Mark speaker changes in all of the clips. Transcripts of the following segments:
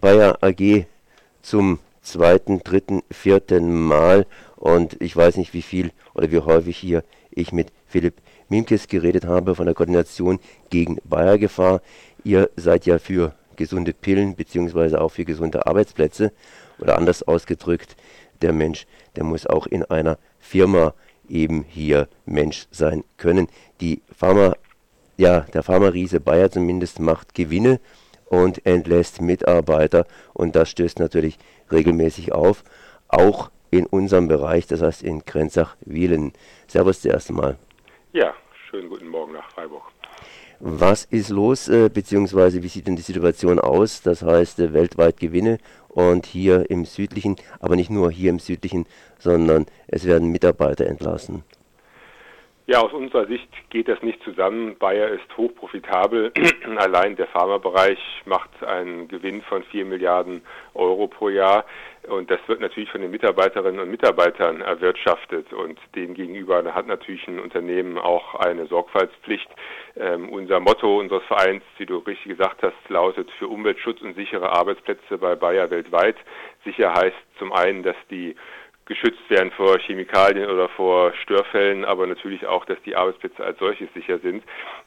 Speaker 1: Bayer AG zum zweiten, dritten, vierten Mal und ich weiß nicht, wie viel oder wie häufig hier ich mit Philipp Mimkes geredet habe von der Koordination gegen Bayer-Gefahr. Ihr seid ja für gesunde Pillen beziehungsweise auch für gesunde Arbeitsplätze oder anders ausgedrückt, der Mensch, der muss auch in einer Firma eben hier Mensch sein können. Die Pharma, ja, der Pharma-Riese Bayer zumindest macht Gewinne und entlässt Mitarbeiter und das stößt natürlich regelmäßig auf, auch in unserem Bereich, das heißt in Grenzach-Wielen. Servus zuerst einmal.
Speaker 2: Ja, schönen guten Morgen nach Freiburg.
Speaker 1: Was ist los, äh, beziehungsweise wie sieht denn die Situation aus? Das heißt, äh, weltweit Gewinne und hier im südlichen, aber nicht nur hier im südlichen, sondern es werden Mitarbeiter entlassen.
Speaker 2: Ja, aus unserer Sicht geht das nicht zusammen. Bayer ist hochprofitabel. Allein der Pharmabereich macht einen Gewinn von 4 Milliarden Euro pro Jahr. Und das wird natürlich von den Mitarbeiterinnen und Mitarbeitern erwirtschaftet. Und demgegenüber hat natürlich ein Unternehmen auch eine Sorgfaltspflicht. Ähm, unser Motto unseres Vereins, wie du richtig gesagt hast, lautet für Umweltschutz und sichere Arbeitsplätze bei Bayer weltweit. Sicher heißt zum einen, dass die geschützt werden vor Chemikalien oder vor Störfällen, aber natürlich auch, dass die Arbeitsplätze als solches sicher sind.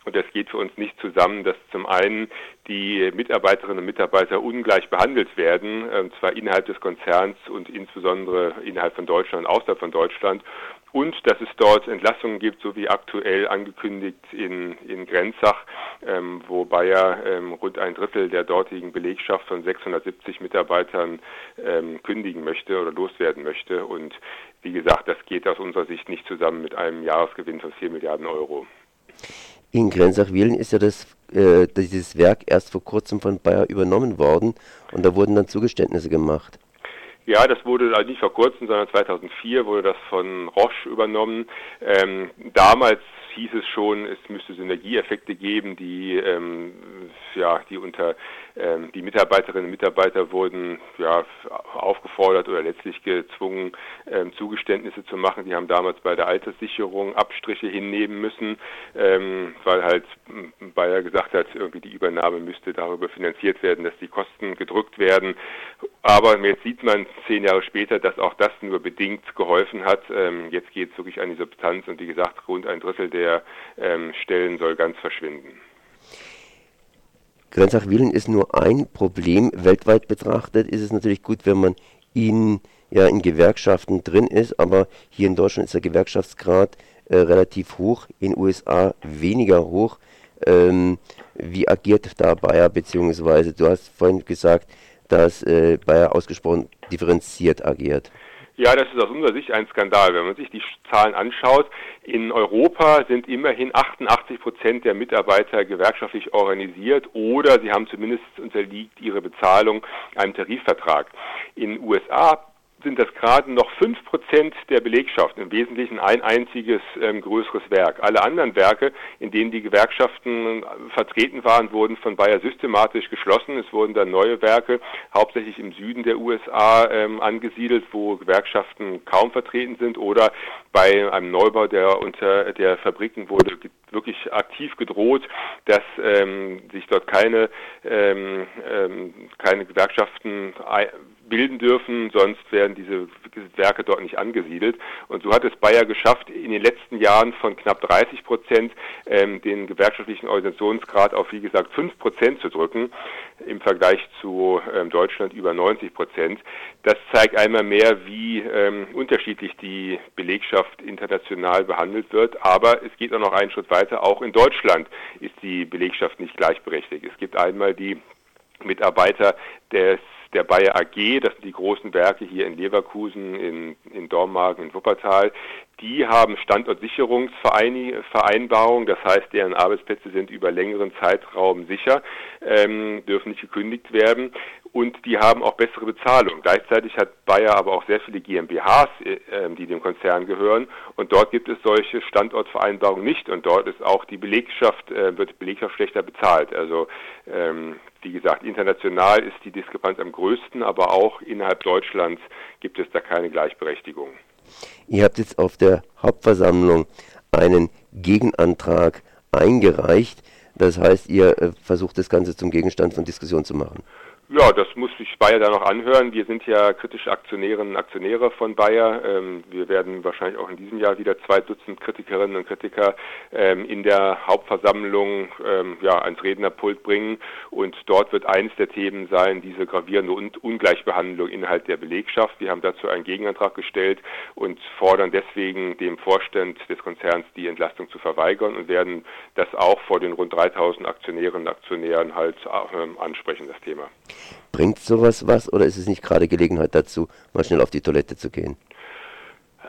Speaker 2: Und das geht für uns nicht zusammen, dass zum einen die Mitarbeiterinnen und Mitarbeiter ungleich behandelt werden, und zwar innerhalb des Konzerns und insbesondere innerhalb von Deutschland und außerhalb von Deutschland und dass es dort Entlassungen gibt, so wie aktuell angekündigt in, in Grenzach, ähm, wo Bayer ähm, rund ein Drittel der dortigen Belegschaft von 670 Mitarbeitern ähm, kündigen möchte oder loswerden möchte. Und wie gesagt, das geht aus unserer Sicht nicht zusammen mit einem Jahresgewinn von 4 Milliarden Euro.
Speaker 1: In Grenzach-Wielen ist ja das, äh, dieses Werk erst vor kurzem von Bayer übernommen worden und da wurden dann Zugeständnisse gemacht.
Speaker 2: Ja, das wurde also nicht vor kurzem, sondern 2004 wurde das von Roche übernommen. Ähm, damals hieß es schon, es müsste Synergieeffekte geben, die, ähm, ja, die unter ähm, die Mitarbeiterinnen und Mitarbeiter wurden ja, aufgefordert oder letztlich gezwungen, ähm, Zugeständnisse zu machen. Die haben damals bei der Alterssicherung Abstriche hinnehmen müssen, ähm, weil halt Bayer gesagt hat, irgendwie die Übernahme müsste darüber finanziert werden, dass die Kosten gedrückt werden. Aber jetzt sieht man zehn Jahre später, dass auch das nur bedingt geholfen hat. Ähm, jetzt geht es wirklich an die Substanz und wie gesagt, rund ein Drittel der ähm, Stellen soll ganz verschwinden.
Speaker 1: Grenzach-Wielen ist nur ein Problem. Weltweit betrachtet ist es natürlich gut, wenn man in, ja, in Gewerkschaften drin ist, aber hier in Deutschland ist der Gewerkschaftsgrad äh, relativ hoch, in USA weniger hoch. Ähm, wie agiert da Bayer, beziehungsweise du hast vorhin gesagt, dass äh, Bayer ausgesprochen differenziert agiert?
Speaker 2: Ja, das ist aus unserer Sicht ein Skandal. Wenn man sich die Zahlen anschaut, in Europa sind immerhin 88 Prozent der Mitarbeiter gewerkschaftlich organisiert oder sie haben zumindest unterliegt ihre Bezahlung einem Tarifvertrag. In den USA sind das gerade noch fünf Prozent der Belegschaft, im Wesentlichen ein einziges ähm, größeres Werk. Alle anderen Werke, in denen die Gewerkschaften vertreten waren, wurden von Bayer systematisch geschlossen. Es wurden dann neue Werke, hauptsächlich im Süden der USA, ähm, angesiedelt, wo Gewerkschaften kaum vertreten sind oder bei einem Neubau der unter der Fabriken wurde wirklich aktiv gedroht, dass ähm, sich dort keine ähm, ähm, keine Gewerkschaften bilden dürfen, sonst werden diese Werke dort nicht angesiedelt. Und so hat es Bayer geschafft, in den letzten Jahren von knapp 30 Prozent ähm, den gewerkschaftlichen Organisationsgrad auf, wie gesagt, 5 Prozent zu drücken, im Vergleich zu ähm, Deutschland über 90 Prozent. Das zeigt einmal mehr, wie ähm, unterschiedlich die Belegschaft international behandelt wird. Aber es geht auch noch einen Schritt weiter. Auch in Deutschland ist die Belegschaft nicht gleichberechtigt. Es gibt einmal die Mitarbeiter des der Bayer AG, das sind die großen Werke hier in Leverkusen, in, in Dormagen, in Wuppertal, die haben Standortsicherungsvereinbarungen, das heißt, deren Arbeitsplätze sind über längeren Zeitraum sicher, ähm, dürfen nicht gekündigt werden und die haben auch bessere Bezahlung. Gleichzeitig hat Bayer aber auch sehr viele GmbHs, äh, ähm, die dem Konzern gehören und dort gibt es solche Standortvereinbarungen nicht und dort ist auch die Belegschaft, äh, wird Belegschaft schlechter bezahlt. Also ähm, wie gesagt, international ist die Diskrepanz am größten, aber auch innerhalb Deutschlands gibt es da keine Gleichberechtigung.
Speaker 1: Ihr habt jetzt auf der Hauptversammlung einen Gegenantrag eingereicht. Das heißt, ihr äh, versucht das Ganze zum Gegenstand von Diskussion zu machen.
Speaker 2: Ja, das muss sich Bayer da noch anhören. Wir sind ja kritische Aktionärinnen und Aktionäre von Bayer. Ähm, wir werden wahrscheinlich auch in diesem Jahr wieder zwei Dutzend Kritikerinnen und Kritiker ähm, in der Hauptversammlung ähm, ja, ans Rednerpult bringen. Und dort wird eines der Themen sein, diese gravierende und Ungleichbehandlung innerhalb der Belegschaft. Wir haben dazu einen Gegenantrag gestellt und fordern deswegen dem Vorstand des Konzerns die Entlastung zu verweigern und werden das auch vor den rund 3000 Aktionärinnen und Aktionären halt ansprechen, das Thema.
Speaker 1: Bringt sowas was oder ist es nicht gerade Gelegenheit dazu, mal schnell auf die Toilette zu gehen?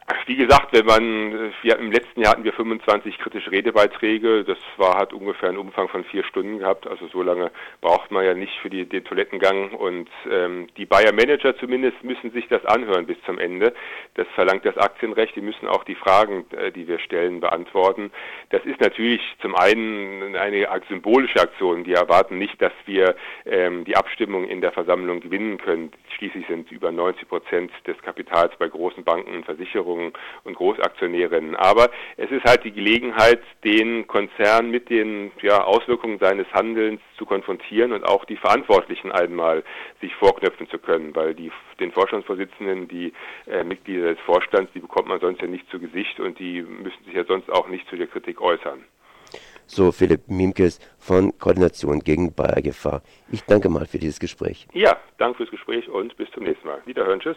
Speaker 2: Wie gesagt, wenn man, wir, im letzten Jahr hatten wir 25 kritische Redebeiträge. Das war, hat ungefähr einen Umfang von vier Stunden gehabt. Also so lange braucht man ja nicht für die, den Toilettengang. Und ähm, die Bayer Manager zumindest müssen sich das anhören bis zum Ende. Das verlangt das Aktienrecht. Die müssen auch die Fragen, äh, die wir stellen, beantworten. Das ist natürlich zum einen eine symbolische Aktion. Die erwarten nicht, dass wir ähm, die Abstimmung in der Versammlung gewinnen können. Schließlich sind über 90 Prozent des Kapitals bei großen Banken und Versicherungen Und Großaktionärinnen. Aber es ist halt die Gelegenheit, den Konzern mit den ja, Auswirkungen seines Handelns zu konfrontieren und auch die Verantwortlichen einmal sich vorknöpfen zu können, weil die, den Vorstandsvorsitzenden, die äh, Mitglieder des Vorstands, die bekommt man sonst ja nicht zu Gesicht und die müssen sich ja sonst auch nicht zu der Kritik äußern.
Speaker 1: So Philipp Miemkes von Koordination gegen Bayergefahr. Ich danke mal für dieses Gespräch.
Speaker 2: Ja, danke fürs Gespräch und bis zum nächsten Mal. Wiederhören, tschüss.